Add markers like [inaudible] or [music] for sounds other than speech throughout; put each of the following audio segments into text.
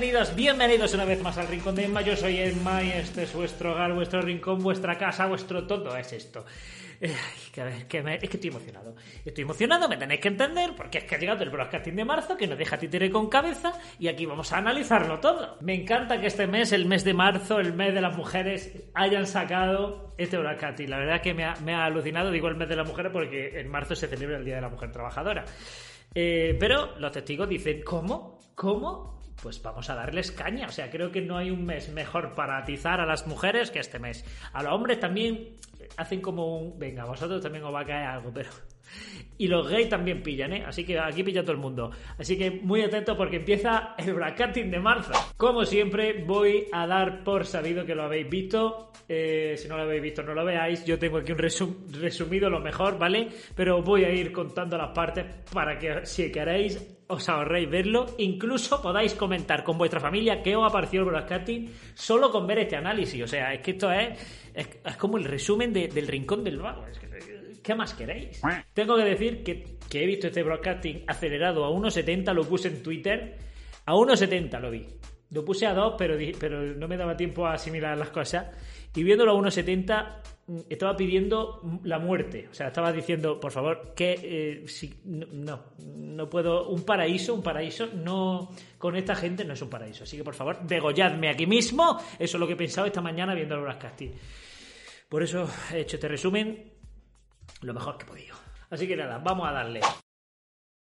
bienvenidos, bienvenidos una vez más al Rincón de Emma. Yo soy Emma y este es vuestro hogar, vuestro rincón, vuestra casa, vuestro todo es esto. Eh, que, a ver, que me- es que estoy emocionado. Estoy emocionado, me tenéis que entender, porque es que ha llegado el broadcasting de marzo que nos deja títere con cabeza y aquí vamos a analizarlo todo. Me encanta que este mes, el mes de marzo, el mes de las mujeres, hayan sacado este broadcasting. La verdad que me ha, me ha alucinado, digo el mes de las mujeres porque en marzo se celebra el Día de la Mujer Trabajadora. Eh, pero los testigos dicen, ¿cómo? ¿Cómo? Pues vamos a darles caña. O sea, creo que no hay un mes mejor para atizar a las mujeres que este mes. A los hombres también hacen como un... Venga, vosotros también os va a caer algo, pero... [laughs] Y los gays también pillan, ¿eh? Así que aquí pilla todo el mundo. Así que muy atento porque empieza el bracketing de marzo. Como siempre, voy a dar por sabido que lo habéis visto. Eh, si no lo habéis visto, no lo veáis. Yo tengo aquí un resum- resumido lo mejor, ¿vale? Pero voy a ir contando las partes para que si queréis os ahorréis verlo. Incluso podáis comentar con vuestra familia qué os ha parecido el broadcasting solo con ver este análisis. O sea, es que esto es, es, como el resumen de- del rincón del vago. Es que, ¿Qué más queréis? Tengo que decir que, que he visto este broadcasting acelerado a 1.70, lo puse en Twitter. A 1.70 lo vi. Lo puse a 2, pero, pero no me daba tiempo a asimilar las cosas. Y viéndolo a 1.70, mm, estaba pidiendo la muerte. O sea, estaba diciendo, por favor, que eh, si- no, no, puedo. Un paraíso, un paraíso, no. Con esta gente no es un paraíso. Así que, por favor, degolladme aquí mismo. Eso es lo que he pensado esta mañana viendo el broadcasting. Por eso he hecho este resumen lo mejor que he podido. Así que nada, vamos a darle.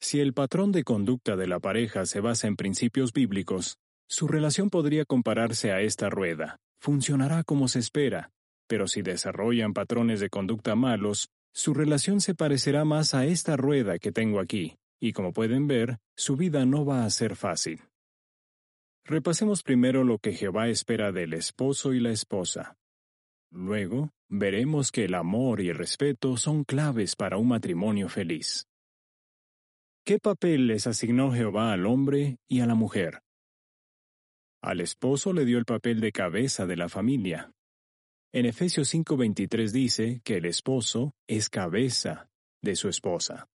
Si el patrón de conducta de la pareja se basa en principios bíblicos, su relación podría compararse a esta rueda. Funcionará como se espera, pero si desarrollan patrones de conducta malos, su relación se parecerá más a esta rueda que tengo aquí, y como pueden ver, su vida no va a ser fácil. Repasemos primero lo que Jehová espera del esposo y la esposa. Luego, veremos que el amor y el respeto son claves para un matrimonio feliz. ¿Qué papel les asignó Jehová al hombre y a la mujer? Al esposo le dio el papel de cabeza de la familia. En Efesios 5:23 dice que el esposo es cabeza de su esposa.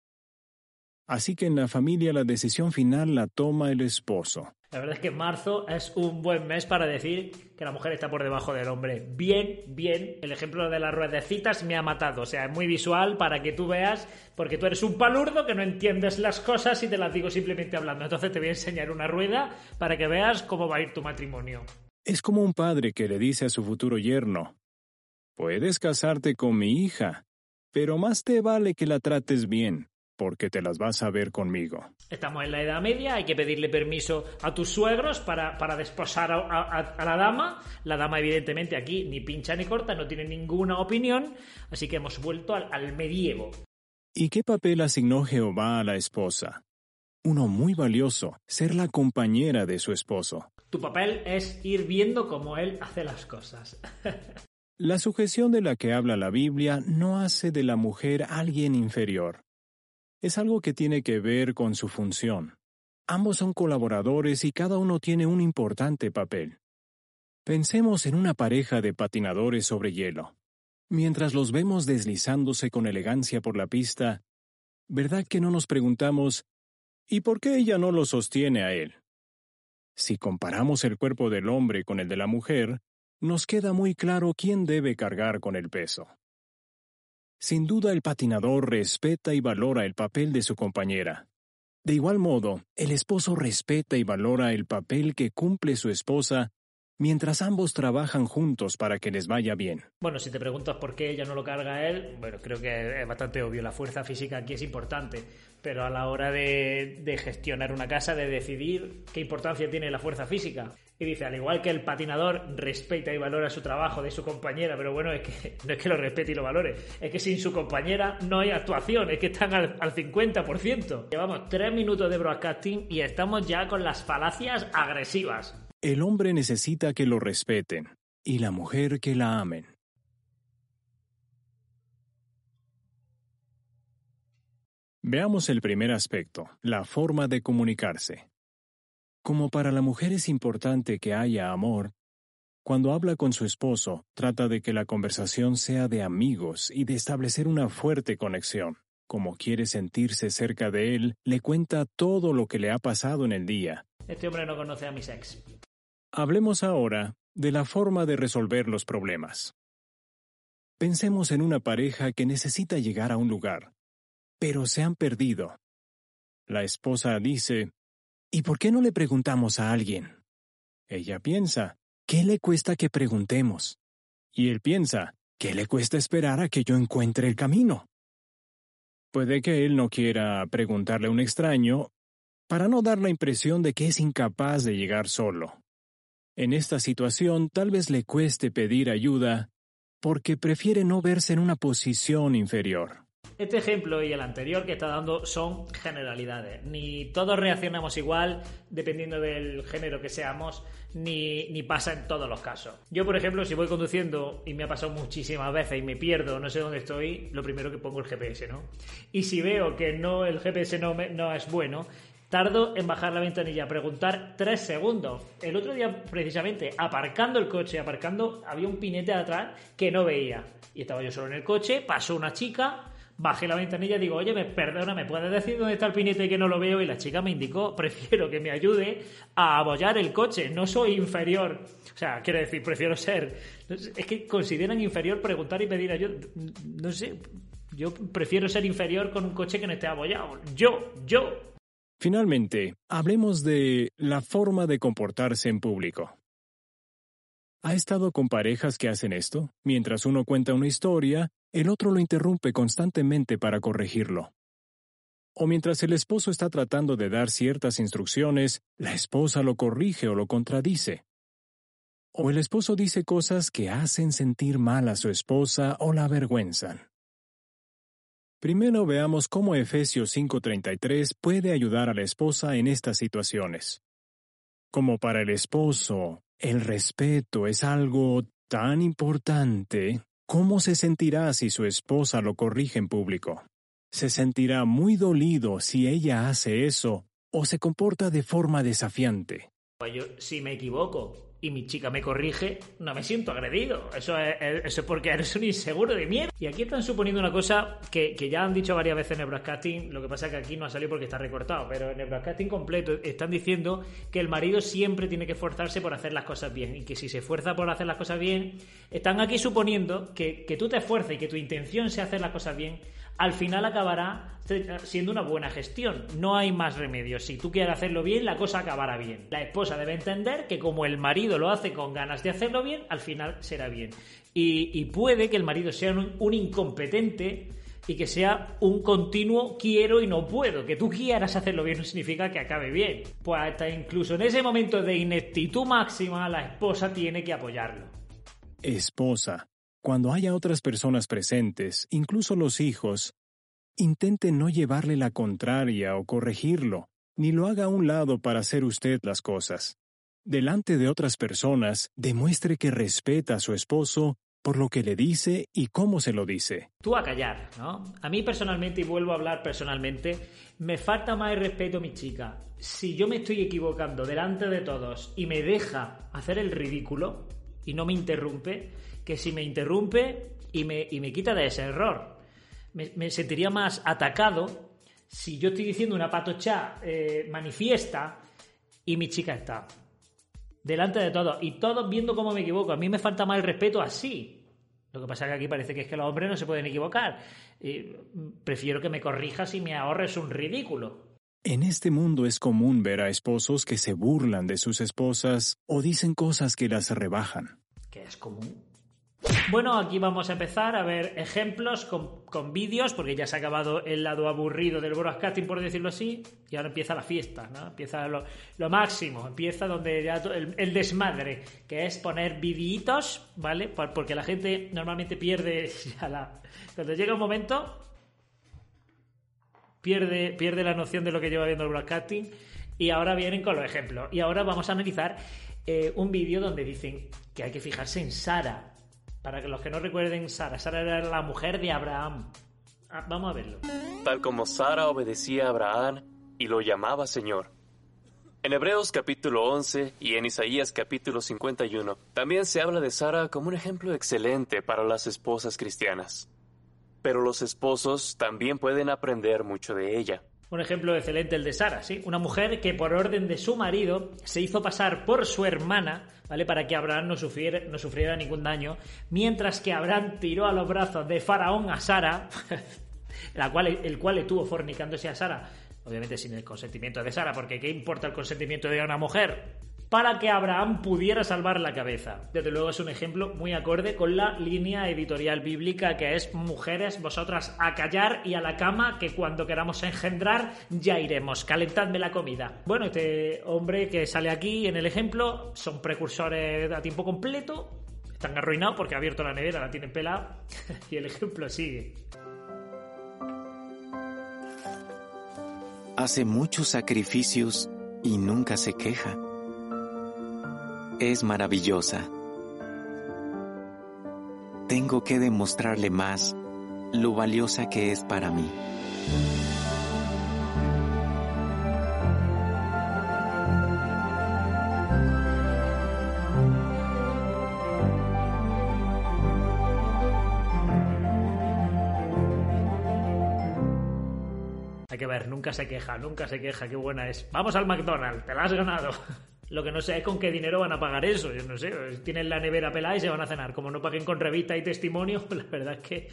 Así que en la familia la decisión final la toma el esposo. La verdad es que marzo es un buen mes para decir que la mujer está por debajo del hombre. Bien, bien. El ejemplo de las ruedecitas me ha matado. O sea, es muy visual para que tú veas, porque tú eres un palurdo que no entiendes las cosas y te las digo simplemente hablando. Entonces te voy a enseñar una rueda para que veas cómo va a ir tu matrimonio. Es como un padre que le dice a su futuro yerno, Puedes casarte con mi hija, pero más te vale que la trates bien, porque te las vas a ver conmigo. Estamos en la Edad Media, hay que pedirle permiso a tus suegros para, para desposar a, a- a la dama. La dama, evidentemente, aquí ni pincha ni corta, no tiene ninguna opinión, así que hemos vuelto al, al medievo. ¿Y qué papel asignó Jehová a la esposa? Uno muy valioso, ser la compañera de su esposo. Tu papel es ir viendo cómo él hace las cosas. [laughs] La sujeción de la que habla la Biblia no hace de la mujer alguien inferior. Es algo que tiene que ver con su función. Ambos son colaboradores y cada uno tiene un importante papel. Pensemos en una pareja de patinadores sobre hielo. Mientras los vemos deslizándose con elegancia por la pista, ¿verdad que no nos preguntamos, ¿y por qué ella no lo sostiene a él? Si comparamos el cuerpo del hombre con el de la mujer, nos queda muy claro quién debe cargar con el peso. Sin duda el patinador respeta y valora el papel de su compañera. De igual modo, el esposo respeta y valora el papel que cumple su esposa mientras ambos trabajan juntos para que les vaya bien. Bueno, si te preguntas por qué ella no lo carga a él, bueno, creo que es bastante obvio. La fuerza física aquí es importante, pero a la hora de, gestionar una casa, de decidir qué importancia tiene la fuerza física. Y dice, al igual que el patinador respeta y valora su trabajo de su compañera, pero bueno, es que [laughs] no es que lo respete y lo valore, es que sin su compañera no hay actuación, es que están al 50%. Llevamos tres minutos de broadcasting y estamos ya con las falacias agresivas. El hombre necesita que lo respeten y la mujer que la amen. Veamos el primer aspecto, la forma de comunicarse. Como para la mujer es importante que haya amor, cuando habla con su esposo, trata de que la conversación sea de amigos y de establecer una fuerte conexión. Como quiere sentirse cerca de él, le cuenta todo lo que le ha pasado en el día. Este hombre no conoce a mi ex. Hablemos ahora de la forma de resolver los problemas. Pensemos en una pareja que necesita llegar a un lugar, pero se han perdido. La esposa dice, ¿y por qué no le preguntamos a alguien? Ella piensa, ¿qué le cuesta que preguntemos? Y él piensa, ¿qué le cuesta esperar a que yo encuentre el camino? Puede que él no quiera preguntarle a un extraño para no dar la impresión de que es incapaz de llegar solo. En esta situación tal vez le cueste pedir ayuda porque prefiere no verse en una posición inferior. Este ejemplo y el anterior que está dando son generalidades. Ni todos reaccionamos igual dependiendo del género que seamos, ni, pasa en todos los casos. Yo, por ejemplo, si voy conduciendo y me ha pasado muchísimas veces y me pierdo, no sé dónde estoy, lo primero que pongo el GPS, ¿no? Y si veo que no el GPS no es bueno, tardo en bajar la ventanilla, preguntar tres segundos. El otro día, precisamente, aparcando el coche, aparcando, había un pinete atrás que no veía. Y estaba yo solo en el coche, pasó una chica, bajé la ventanilla y digo, oye, me perdona, ¿me puedes decir dónde está el pinete que no lo veo? Y la chica me indicó, [laughs] prefiero que me ayude a abollar el coche, no soy inferior. O sea, quiero decir, prefiero ser. Es que consideran inferior preguntar y pedir ayuda. No sé, yo prefiero ser inferior con un coche que no esté abollado. Yo, yo. Finalmente, hablemos de la forma de comportarse en público. ¿Ha estado con parejas que hacen esto? Mientras uno cuenta una historia, el otro lo interrumpe constantemente para corregirlo. O mientras el esposo está tratando de dar ciertas instrucciones, la esposa lo corrige o lo contradice. O el esposo dice cosas que hacen sentir mal a su esposa o la avergüenzan. Primero veamos cómo Efesios 5:33 puede ayudar a la esposa en estas situaciones. Como para el esposo, el respeto es algo tan importante, ¿Cómo se sentirá si su esposa lo corrige en público? Se sentirá muy dolido si ella hace eso o se comporta de forma desafiante. Pues si me equivoco y mi chica me corrige, no me siento agredido. Eso es, porque eres un inseguro de mierda. Y aquí están suponiendo una cosa que, ya han dicho varias veces en el broadcasting, lo que pasa es que aquí no ha salido porque está recortado, pero en el broadcasting completo están diciendo que el marido siempre tiene que esforzarse por hacer las cosas bien y que si se esfuerza por hacer las cosas bien, están aquí suponiendo que, que tú te esfuerces y que tu intención sea hacer las cosas bien, al final acabará siendo una buena gestión. No hay más remedio. Si tú quieres hacerlo bien, la cosa acabará bien. La esposa debe entender que como el marido lo hace con ganas de hacerlo bien, al final será bien. Y, puede que el marido sea un, incompetente y que sea un continuo quiero y no puedo. Que tú quieras hacerlo bien no significa que acabe bien. Pues hasta incluso en ese momento de ineptitud máxima, la esposa tiene que apoyarlo. Esposa, cuando haya otras personas presentes, incluso los hijos, intente no llevarle la contraria o corregirlo, ni lo haga a un lado para hacer usted las cosas. Delante de otras personas, demuestre que respeta a su esposo por lo que le dice y cómo se lo dice. Tú a callar, ¿no? A mí personalmente, y vuelvo a hablar personalmente, me falta más respeto a mi chica. Si yo me estoy equivocando delante de todos y me deja hacer el ridículo y no me interrumpe, que si me interrumpe y me, y me quita de ese error. Me, sentiría más atacado si yo estoy diciendo una patocha eh, manifiesta y mi chica está delante de todos y todos viendo cómo me equivoco. A mí me falta más el respeto así. Lo que pasa es que aquí parece que es que los hombres no se pueden equivocar. prefiero que me corrijas y me ahorres un ridículo. En este mundo es común ver a esposos que se burlan de sus esposas o dicen cosas que las rebajan. ¿Qué es común? Bueno, aquí vamos a empezar a ver ejemplos con, vídeos, porque ya se ha acabado el lado aburrido del broadcasting, por decirlo así, y ahora empieza la fiesta, ¿no? Empieza lo, máximo, empieza donde ya el, desmadre, que es poner viditos, ¿vale? Porque la gente normalmente pierde [laughs] la... Cuando llega un momento, pierde, pierde la noción de lo que lleva viendo el broadcasting, y ahora vienen con los ejemplos. Y ahora vamos a analizar eh, un vídeo donde dicen que hay que fijarse en Sara, para que los que no recuerden, Sara. Sara era la mujer de Abraham. Ah, vamos a verlo. Tal como Sara obedecía a Abraham y lo llamaba Señor. En Hebreos capítulo 11 y en Isaías capítulo 51 también se habla de Sara como un ejemplo excelente para las esposas cristianas. Pero los esposos también pueden aprender mucho de ella. Un ejemplo excelente el de Sara, ¿sí? Una mujer que por orden de su marido se hizo pasar por su hermana, ¿vale? Para que Abraham no sufriera, ningún daño, mientras que Abraham tiró a los brazos de Faraón a Sara, [laughs] la cual, el cual estuvo fornicándose a Sara, obviamente sin el consentimiento de Sara, porque ¿qué importa el consentimiento de una mujer? Para que Abraham pudiera salvar la cabeza. Desde luego es un ejemplo muy acorde con la línea editorial bíblica que es mujeres, vosotras a callar y a la cama que cuando queramos engendrar ya iremos, calentadme la comida. Bueno, este hombre que sale aquí en el ejemplo son precursores a tiempo completo, están arruinados porque ha abierto la nevera, la tienen pelada [laughs] y el ejemplo sigue. Hace muchos sacrificios y nunca se queja es maravillosa. Tengo que demostrarle más lo valiosa que es para mí. Hay que ver, nunca se queja, nunca se queja, qué buena es. Vamos al McDonald's, te la has ganado. Lo que no sé es con qué dinero van a pagar eso. Yo no sé. Tienen la nevera pelada y se van a cenar. Como no paguen con revista y testimonio, [laughs] la verdad es que.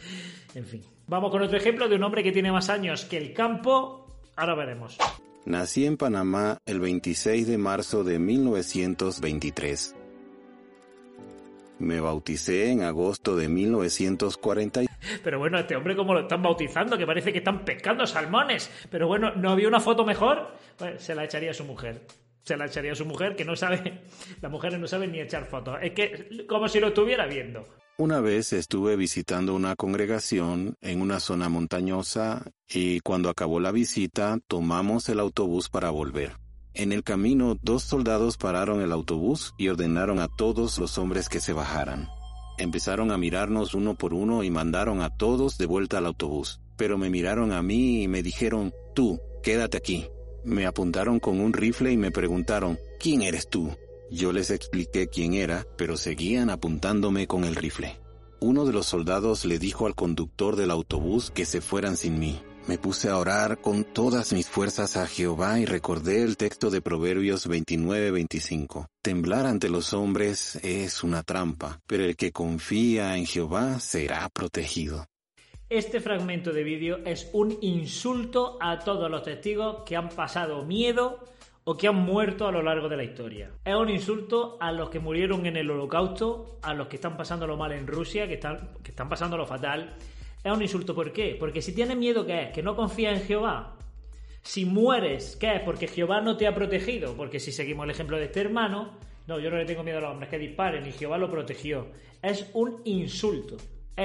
En fin. Vamos con otro ejemplo de un hombre que tiene más años que el campo. Ahora veremos. Nací en Panamá el 26 de marzo de 1923. Me bauticé en agosto de 1940. Pero bueno, este hombre como lo están bautizando, que parece que están pescando salmones. Pero bueno, ¿no había una foto mejor? Pues se la echaría a su mujer se la echaría a su mujer, que no sabe, [laughs] las mujeres no saben ni echar fotos. Es que como si lo estuviera viendo. Una vez estuve visitando una congregación en una zona montañosa y cuando acabó la visita tomamos el autobús para volver. En el camino dos soldados pararon el autobús y ordenaron a todos los hombres que se bajaran. Empezaron a mirarnos uno por uno y mandaron a todos de vuelta al autobús. Pero me miraron a mí y me dijeron, tú, quédate aquí. Me apuntaron con un rifle y me preguntaron, ¿quién eres tú? Yo les expliqué quién era, pero seguían apuntándome con el rifle. Uno de los soldados le dijo al conductor del autobús que se fueran sin mí. Me puse a orar con todas mis fuerzas a Jehová y recordé el texto de Proverbios 29-25. Temblar ante los hombres es una trampa, pero el que confía en Jehová será protegido. Este fragmento de vídeo es un insulto a todos los testigos que han pasado miedo o que han muerto a lo largo de la historia. Es un insulto a los que murieron en el holocausto, a los que están pasándolo mal en Rusia, que están, que están pasándolo fatal. Es un insulto, ¿por qué? Porque si tienes miedo, ¿qué es? Que no confías en Jehová. Si mueres, ¿qué es? Porque Jehová no te ha protegido. Porque si seguimos el ejemplo de este hermano, no, yo no le tengo miedo a los hombres que disparen y Jehová lo protegió. Es un insulto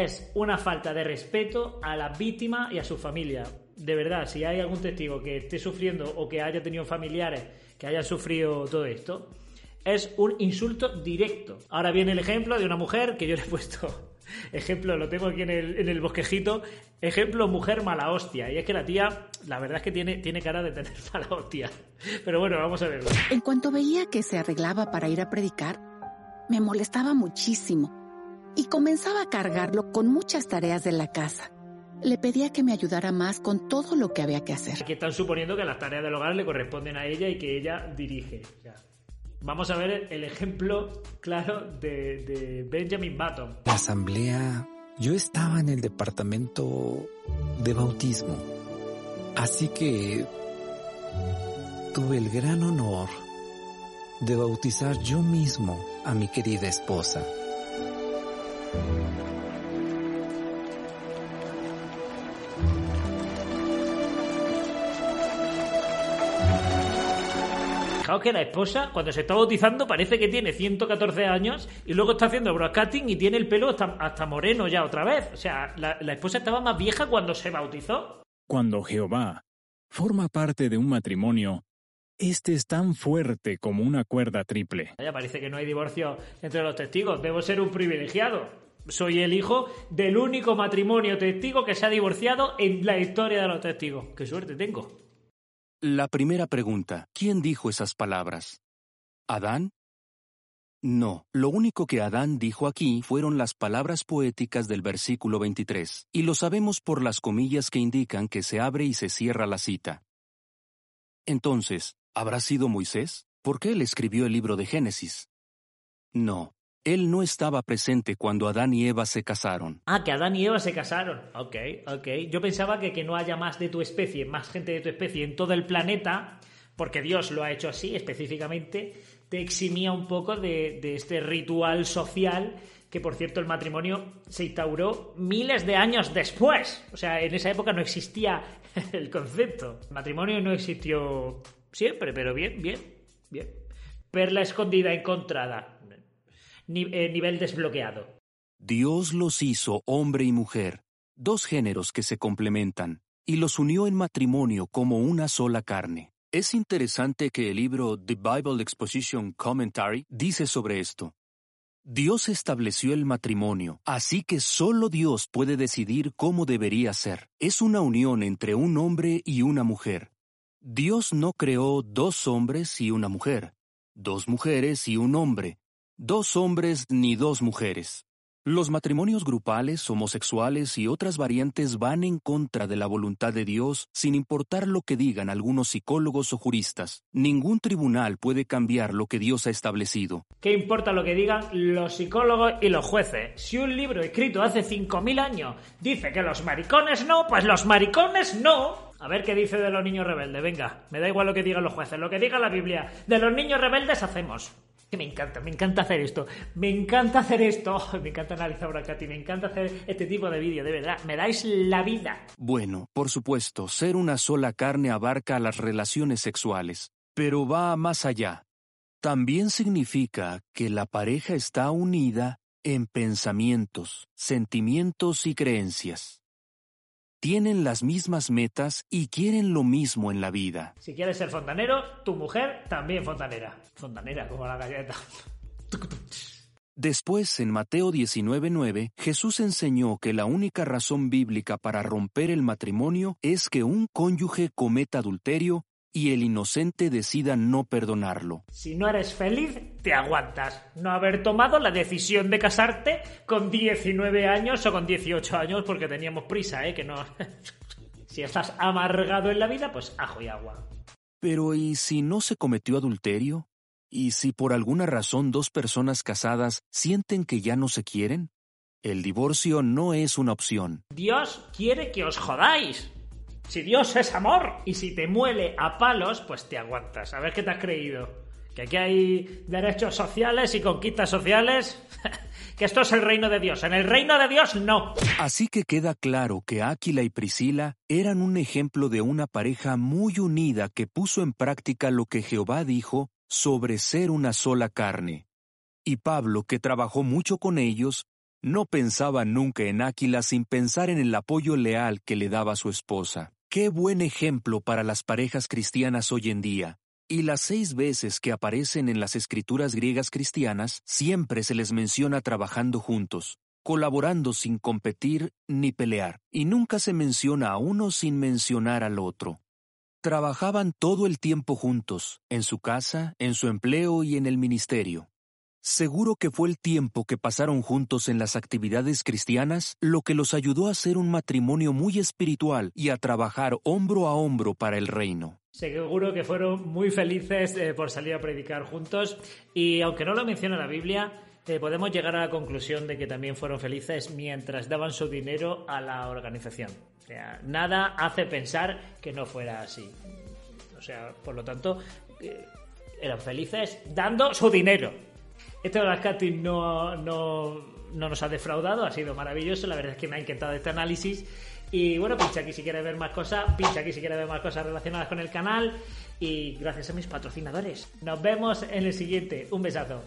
es una falta de respeto a la víctima y a su familia. De verdad, si hay algún testigo que esté sufriendo o que haya tenido familiares que hayan sufrido todo esto, es un insulto directo. Ahora viene el ejemplo de una mujer que yo le he puesto. [laughs] Ejemplo, lo tengo aquí en el, bosquejito. Ejemplo, mujer mala hostia. Y es que la tía, la verdad es que tiene, tiene cara de tener [laughs] mala hostia. Pero bueno, vamos a verlo. En cuanto veía que se arreglaba para ir a predicar, me molestaba muchísimo y comenzaba a cargarlo con muchas tareas de la casa. Le pedía que me ayudara más con todo lo que había que hacer. Aquí están suponiendo que las tareas del hogar le corresponden a ella y que ella dirige. vamos a ver el ejemplo claro de, de Benjamin Button. La asamblea, yo estaba en el departamento de bautismo, así que tuve el gran honor de bautizar yo mismo a mi querida esposa. Fijaos que la esposa, cuando se está bautizando, parece que tiene 114 años y luego está haciendo broadcasting y tiene el pelo hasta, moreno ya otra vez. O sea, la, la esposa estaba más vieja cuando se bautizó. Cuando Jehová forma parte de un matrimonio, este es tan fuerte como una cuerda triple. Ya parece que no hay divorcio entre los testigos. Debo ser un privilegiado. Soy el hijo del único matrimonio testigo que se ha divorciado en la historia de los testigos. ¡Qué suerte tengo! La primera pregunta, ¿quién dijo esas palabras? ¿Adán? No, lo único que Adán dijo aquí fueron las palabras poéticas del versículo 23, y lo sabemos por las comillas que indican que se abre y se cierra la cita. Entonces, ¿habrá sido Moisés? ¿Por qué él escribió el libro de Génesis? No, él no estaba presente cuando Adán y Eva se casaron. Ah, que Adán y Eva se casaron. Ok, ok. Yo pensaba que que no haya más de tu especie, más gente de tu especie en todo el planeta, porque Dios lo ha hecho así específicamente, te eximía un poco de, de este ritual social que por cierto el matrimonio se instauró miles de años después. O sea, en esa época no existía [laughs] el concepto. Matrimonio no existió siempre, pero bien, bien, bien. Perla escondida encontrada. Eh, nivel desbloqueado. Dios los hizo hombre y mujer, dos géneros que se complementan, y los unió en matrimonio como una sola carne. Es interesante que el libro The Bible Exposition Commentary dice sobre esto. Dios estableció el matrimonio, así que solo Dios puede decidir cómo debería ser. Es una unión entre un hombre y una mujer. Dios no creó dos hombres y una mujer, dos mujeres y un hombre, dos hombres ni dos mujeres. Los matrimonios grupales, homosexuales y otras variantes van en contra de la voluntad de Dios sin importar lo que digan algunos psicólogos o juristas. Ningún tribunal puede cambiar lo que Dios ha establecido. ¿Qué importa lo que digan los psicólogos y los jueces? Si un libro escrito hace 5.000 años dice que los maricones no, pues los maricones no. A ver qué dice de los niños rebeldes. Venga, me da igual lo que digan los jueces, lo que diga la Biblia. De los niños rebeldes hacemos. Me encanta, me encanta hacer esto. Me encanta hacer esto. [laughs] Me encanta analizar Katy, me encanta hacer este tipo de vídeo, de verdad. Me dais la vida. Bueno, por supuesto, ser una sola carne abarca las relaciones sexuales, pero va más allá. También significa que la pareja está unida en pensamientos, sentimientos y creencias. Tienen las mismas metas y quieren lo mismo en la vida. Si quieres ser fontanero, tu mujer también fontanera. Fontanera, como la galleta. Después, en Mateo 19:9, Jesús enseñó que la única razón bíblica para romper el matrimonio es que un cónyuge cometa adulterio y el inocente decida no perdonarlo. Si no eres feliz, te aguantas. No haber tomado la decisión de casarte con 19 años o con 18 años porque teníamos prisa, ¿eh? Que no... [laughs] si estás amargado en la vida, pues ajo y agua. Pero ¿y si no se cometió adulterio? ¿Y si por alguna razón dos personas casadas sienten que ya no se quieren? El divorcio no es una opción. Dios quiere que os jodáis. Si Dios es amor y si te muele a palos, pues te aguantas. A ver qué te has creído. Que aquí hay derechos sociales y conquistas sociales. [laughs] que esto es el reino de Dios. En el reino de Dios no. Así que queda claro que Áquila y Priscila eran un ejemplo de una pareja muy unida que puso en práctica lo que Jehová dijo sobre ser una sola carne. Y Pablo, que trabajó mucho con ellos, no pensaba nunca en Áquila sin pensar en el apoyo leal que le daba su esposa. Qué buen ejemplo para las parejas cristianas hoy en día. Y las seis veces que aparecen en las escrituras griegas cristianas, siempre se les menciona trabajando juntos, colaborando sin competir ni pelear, y nunca se menciona a uno sin mencionar al otro. Trabajaban todo el tiempo juntos, en su casa, en su empleo y en el ministerio. Seguro que fue el tiempo que pasaron juntos en las actividades cristianas lo que los ayudó a ser un matrimonio muy espiritual y a trabajar hombro a hombro para el reino. Seguro que fueron muy felices eh, por salir a predicar juntos y aunque no lo menciona la Biblia, eh, podemos llegar a la conclusión de que también fueron felices mientras daban su dinero a la organización. Nada hace pensar que no fuera así. O sea, por lo tanto, eh, eran felices dando su dinero. Este Rascati no, no, no nos ha defraudado, ha sido maravilloso. La verdad es que me ha encantado este análisis. Y bueno, pincha aquí si quieres ver más cosas, pincha aquí si quieres ver más cosas relacionadas con el canal. Y gracias a mis patrocinadores. Nos vemos en el siguiente. Un besazo.